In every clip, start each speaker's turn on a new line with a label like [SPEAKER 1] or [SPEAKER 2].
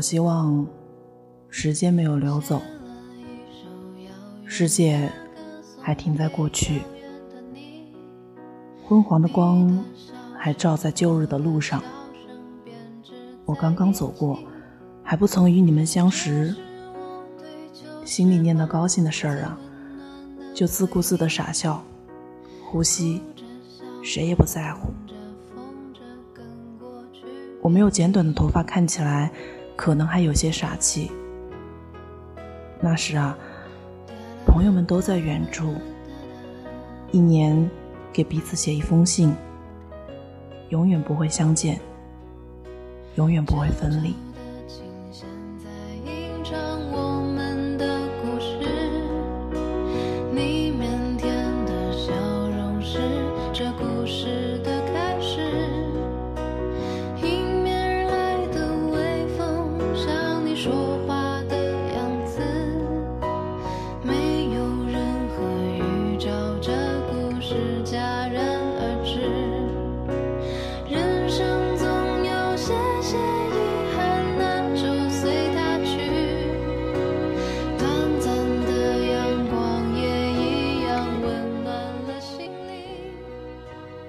[SPEAKER 1] 我希望时间没有流走，世界还停在过去，昏黄的光还照在旧日的路上。我刚刚走过，还不曾与你们相识，心里念叨高兴的事儿啊，就自顾自的傻笑，呼吸，谁也不在乎。我没有剪短的头发，看起来可能还有些傻气。那时啊，朋友们都在远处，一年给彼此写一封信，永远不会相见，永远不会分离。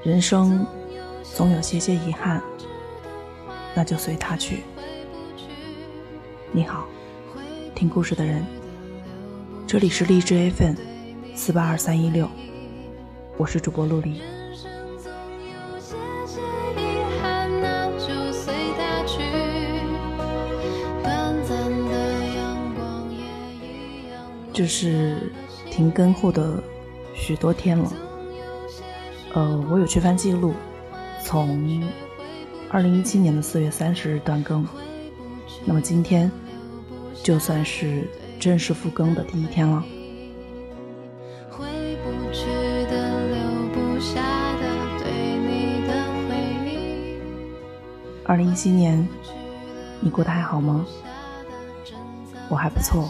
[SPEAKER 1] 人生总有些些遗憾，那就随他去。你好，听故事的人，这里是荔枝 FM 四八二三一六，我是主播陆离。这是停更后的许多天了。呃，我有去翻记录，从二零一七年的四月三十日断更，那么今天就算是正式复更的第一天了。二零一七年，你过得还好吗？我还不错，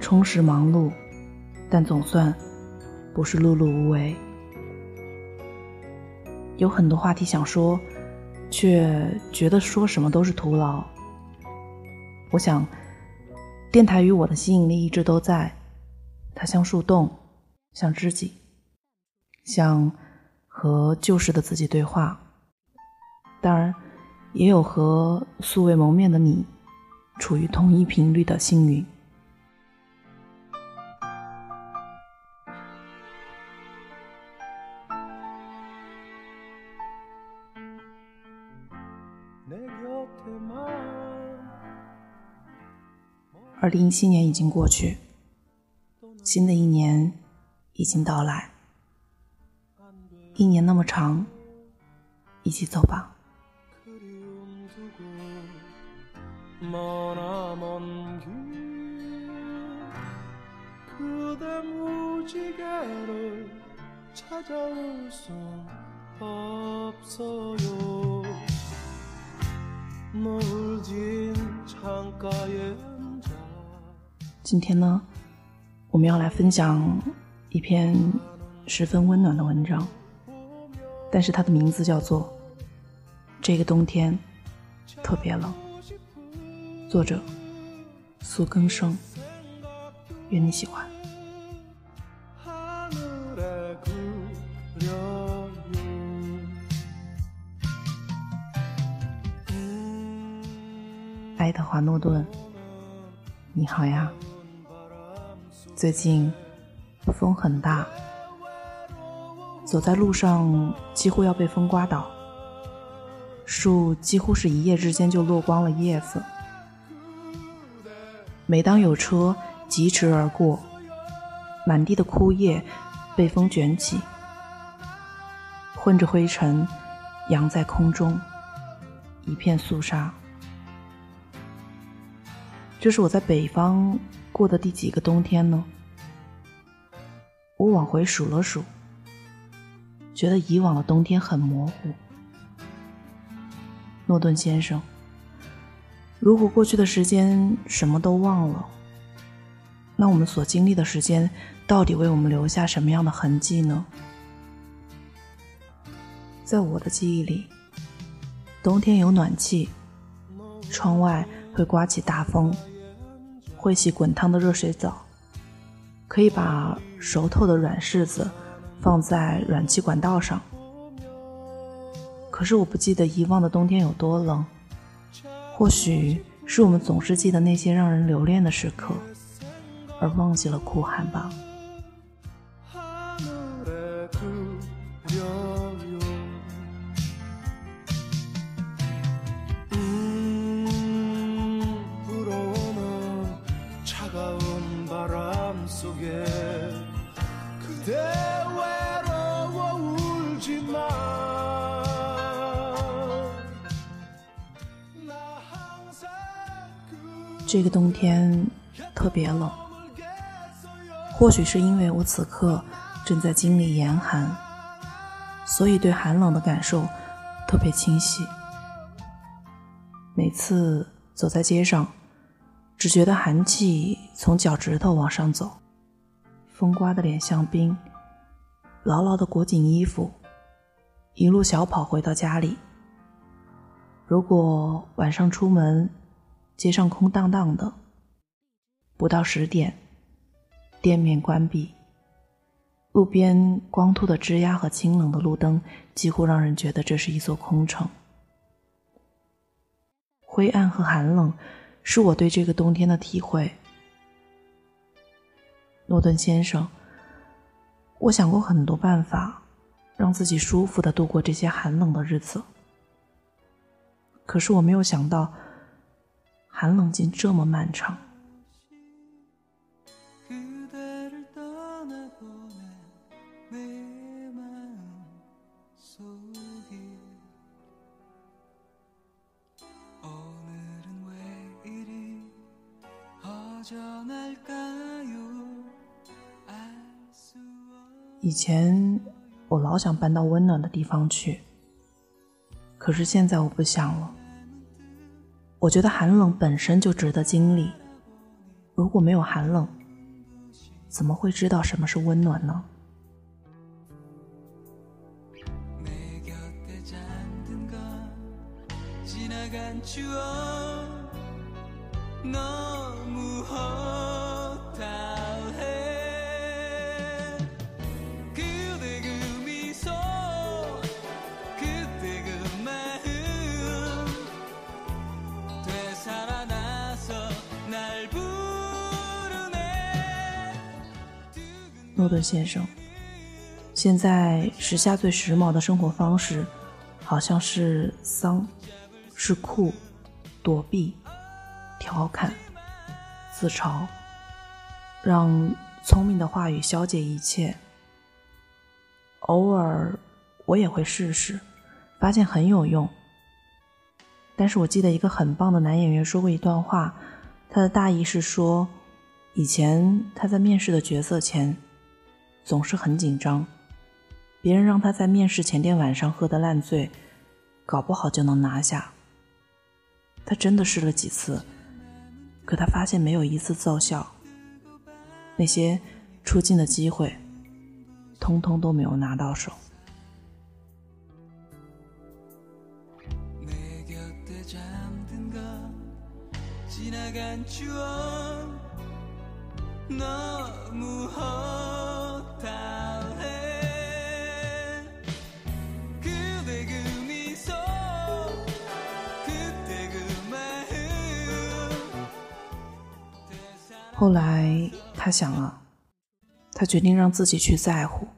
[SPEAKER 1] 充实忙碌，但总算不是碌碌无为。有很多话题想说，却觉得说什么都是徒劳。我想，电台与我的吸引力一直都在，它像树洞，像知己，像和旧时的自己对话。当然，也有和素未谋面的你，处于同一频率的幸运。二零一七年已经过去，新的一年已经到来。一年那么长，一起走吧。今天呢，我们要来分享一篇十分温暖的文章，但是它的名字叫做《这个冬天特别冷》，作者苏更生，愿你喜欢。爱德华诺顿，你好呀。最近风很大，走在路上几乎要被风刮倒，树几乎是一夜之间就落光了叶子。每当有车疾驰而过，满地的枯叶被风卷起，混着灰尘扬在空中，一片肃杀。这是我在北方。过的第几个冬天呢？我往回数了数，觉得以往的冬天很模糊。诺顿先生，如果过去的时间什么都忘了，那我们所经历的时间到底为我们留下什么样的痕迹呢？在我的记忆里，冬天有暖气，窗外会刮起大风，会洗滚烫的热水澡，可以把熟透的软柿子放在暖气管道上。可是我不记得遗忘的冬天有多冷，或许是我们总是记得那些让人留恋的时刻，而忘记了酷寒吧。这个冬天特别冷，或许是因为我此刻正在经历严寒，所以对寒冷的感受特别清晰。每次走在街上，只觉得寒气从脚趾头往上走，风刮的脸像冰，牢牢的裹紧衣服，一路小跑回到家里。如果晚上出门，街上空荡荡的，不到十点，店面关闭，路边光秃的枝桠和清冷的路灯，几乎让人觉得这是一座空城。灰暗和寒冷，是我对这个冬天的体会。诺顿先生，我想过很多办法，让自己舒服的度过这些寒冷的日子，可是我没有想到。寒冷竟这么漫长。以前我老想搬到温暖的地方去，可是现在我不想了。我觉得寒冷本身就值得经历。如果没有寒冷，怎么会知道什么是温暖呢？诺顿先生，现在时下最时髦的生活方式，好像是丧，是酷，躲避，调侃，自嘲，让聪明的话语消解一切。偶尔我也会试试，发现很有用。但是我记得一个很棒的男演员说过一段话，他的大意是说，以前他在面试的角色前。总是很紧张，别人让他在面试前天晚上喝得烂醉，搞不好就能拿下。他真的试了几次，可他发现没有一次奏效。那些出镜的机会，通通都没有拿到手。后来，他想啊，他决定让自己去在乎，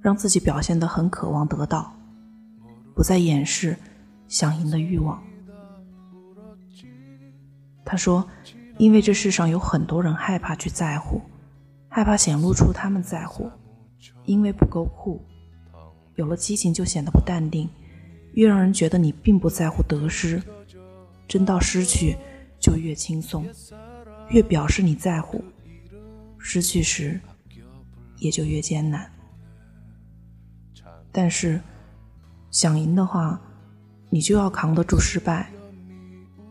[SPEAKER 1] 让自己表现得很渴望得到，不再掩饰想赢的欲望。他说：“因为这世上有很多人害怕去在乎，害怕显露出他们在乎，因为不够酷，有了激情就显得不淡定，越让人觉得你并不在乎得失，真到失去就越轻松。”越表示你在乎，失去时也就越艰难。但是想赢的话，你就要扛得住失败，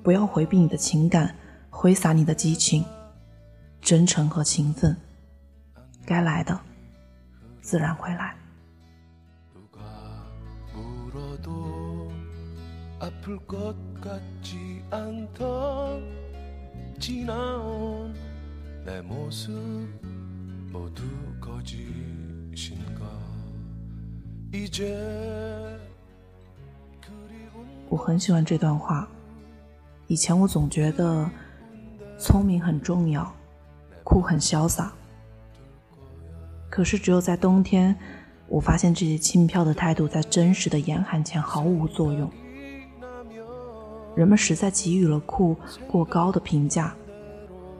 [SPEAKER 1] 不要回避你的情感，挥洒你的激情，真诚和勤奋，该来的自然会来。我很喜欢这段话。以前我总觉得聪明很重要，酷很潇洒。可是只有在冬天，我发现这些轻飘的态度在真实的严寒前毫无作用。人们实在给予了酷过高的评价，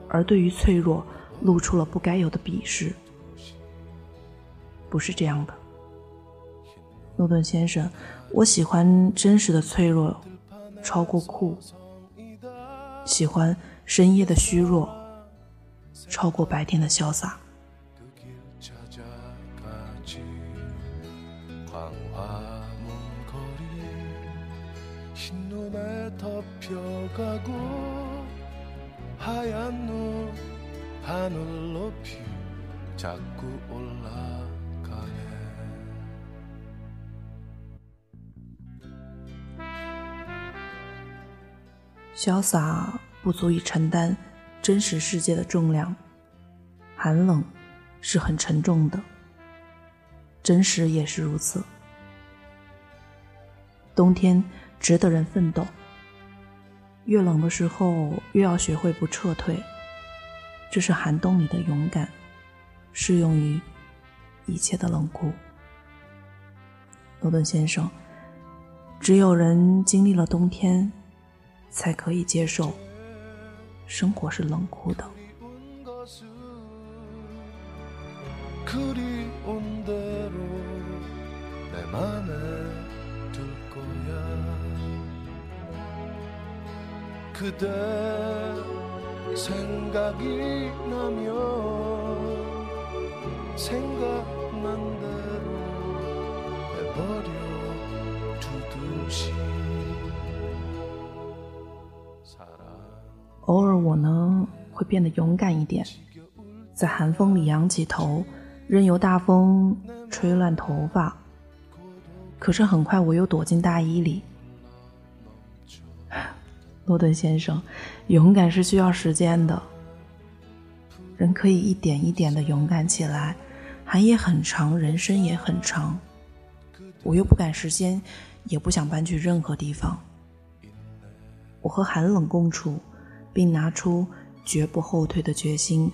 [SPEAKER 1] 而对于脆弱露出了不该有的鄙视。不是这样的，诺顿先生，我喜欢真实的脆弱，超过酷；喜欢深夜的虚弱，超过白天的潇洒。潇洒不足以承担真实世界的重量，寒冷是很沉重的，真实也是如此。冬天值得人奋斗。越冷的时候，越要学会不撤退。这是寒冬里的勇敢，适用于一切的冷酷。罗顿先生，只有人经历了冬天，才可以接受生活是冷酷的。偶尔我呢会变得勇敢一点，在寒风里仰起头，任由大风吹乱头发。可是很快我又躲进大衣里。诺顿先生，勇敢是需要时间的。人可以一点一点的勇敢起来，寒夜很长，人生也很长。我又不赶时间，也不想搬去任何地方。我和寒冷共处，并拿出绝不后退的决心。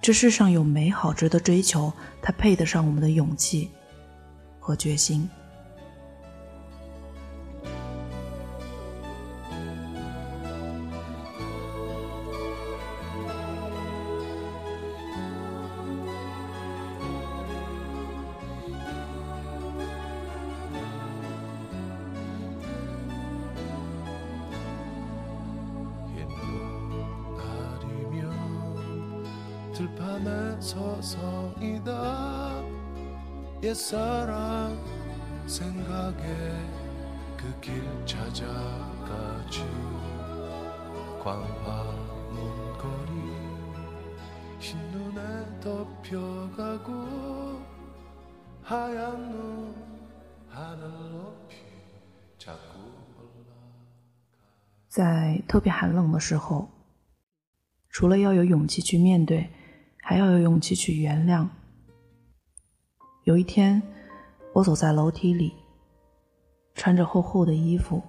[SPEAKER 1] 这世上有美好值得追求，它配得上我们的勇气和决心。在特别寒冷的时候，除了要有勇气去面对。还要有勇气去原谅。有一天，我走在楼梯里，穿着厚厚的衣服，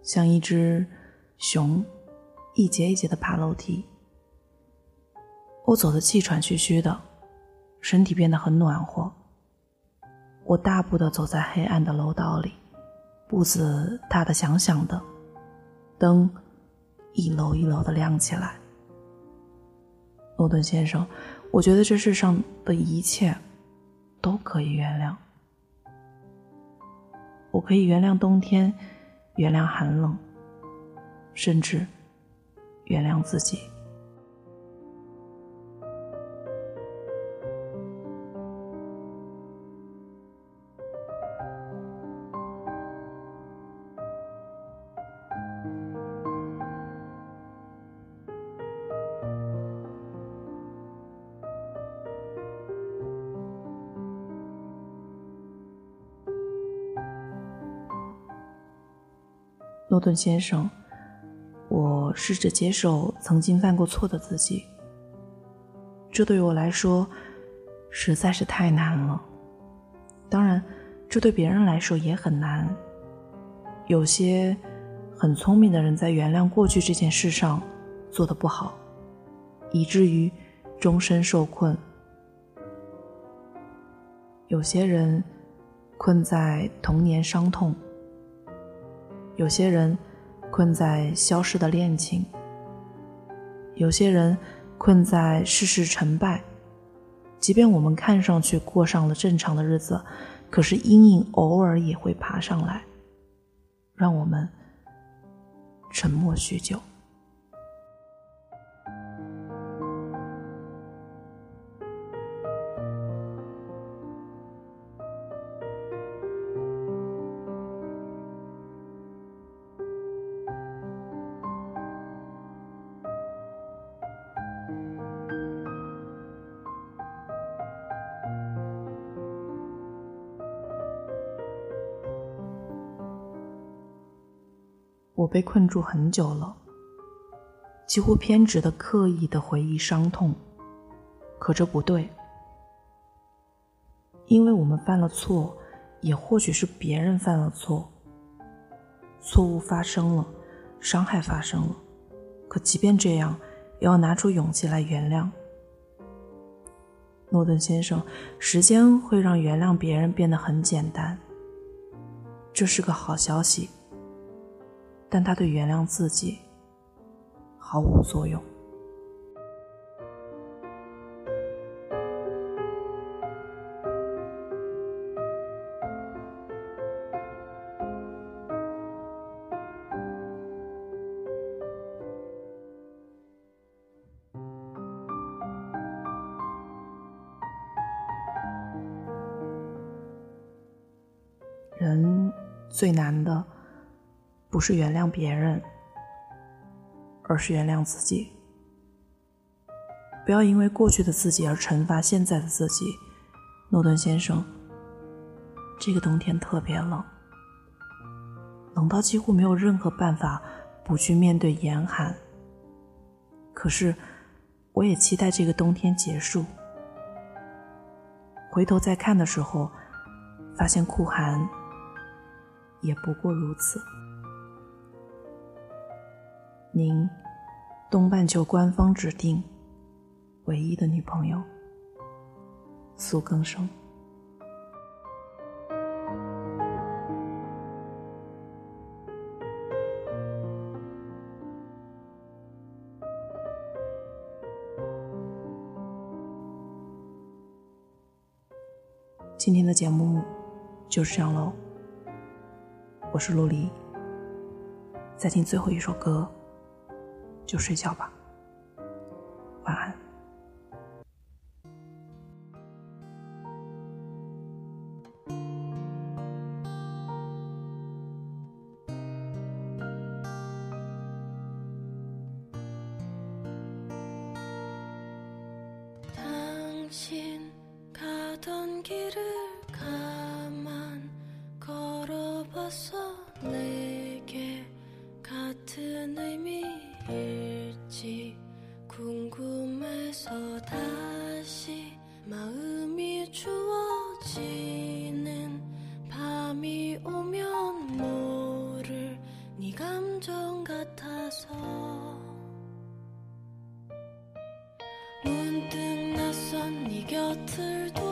[SPEAKER 1] 像一只熊，一节一节的爬楼梯。我走得气喘吁吁的，身体变得很暖和。我大步的走在黑暗的楼道里，步子踏得响响的，灯一楼一楼的亮起来。诺顿先生，我觉得这世上的一切都可以原谅。我可以原谅冬天，原谅寒冷，甚至原谅自己。诺顿先生，我试着接受曾经犯过错的自己。这对我来说实在是太难了。当然，这对别人来说也很难。有些很聪明的人在原谅过去这件事上做得不好，以至于终身受困。有些人困在童年伤痛。有些人困在消失的恋情，有些人困在世事成败。即便我们看上去过上了正常的日子，可是阴影偶尔也会爬上来，让我们沉默许久。我被困住很久了，几乎偏执的刻意的回忆伤痛，可这不对，因为我们犯了错，也或许是别人犯了错，错误发生了，伤害发生了，可即便这样，也要拿出勇气来原谅。诺顿先生，时间会让原谅别人变得很简单，这是个好消息。但他对原谅自己毫无作用。人最难的。不是原谅别人，而是原谅自己。不要因为过去的自己而惩罚现在的自己，诺顿先生。这个冬天特别冷，冷到几乎没有任何办法不去面对严寒。可是，我也期待这个冬天结束。回头再看的时候，发现酷寒也不过如此。您，东半球官方指定唯一的女朋友，苏更生。今天的节目就是这样喽，我是陆离，再听最后一首歌。就睡觉吧，晚安。
[SPEAKER 2] 문득 낯선 네 곁을 돌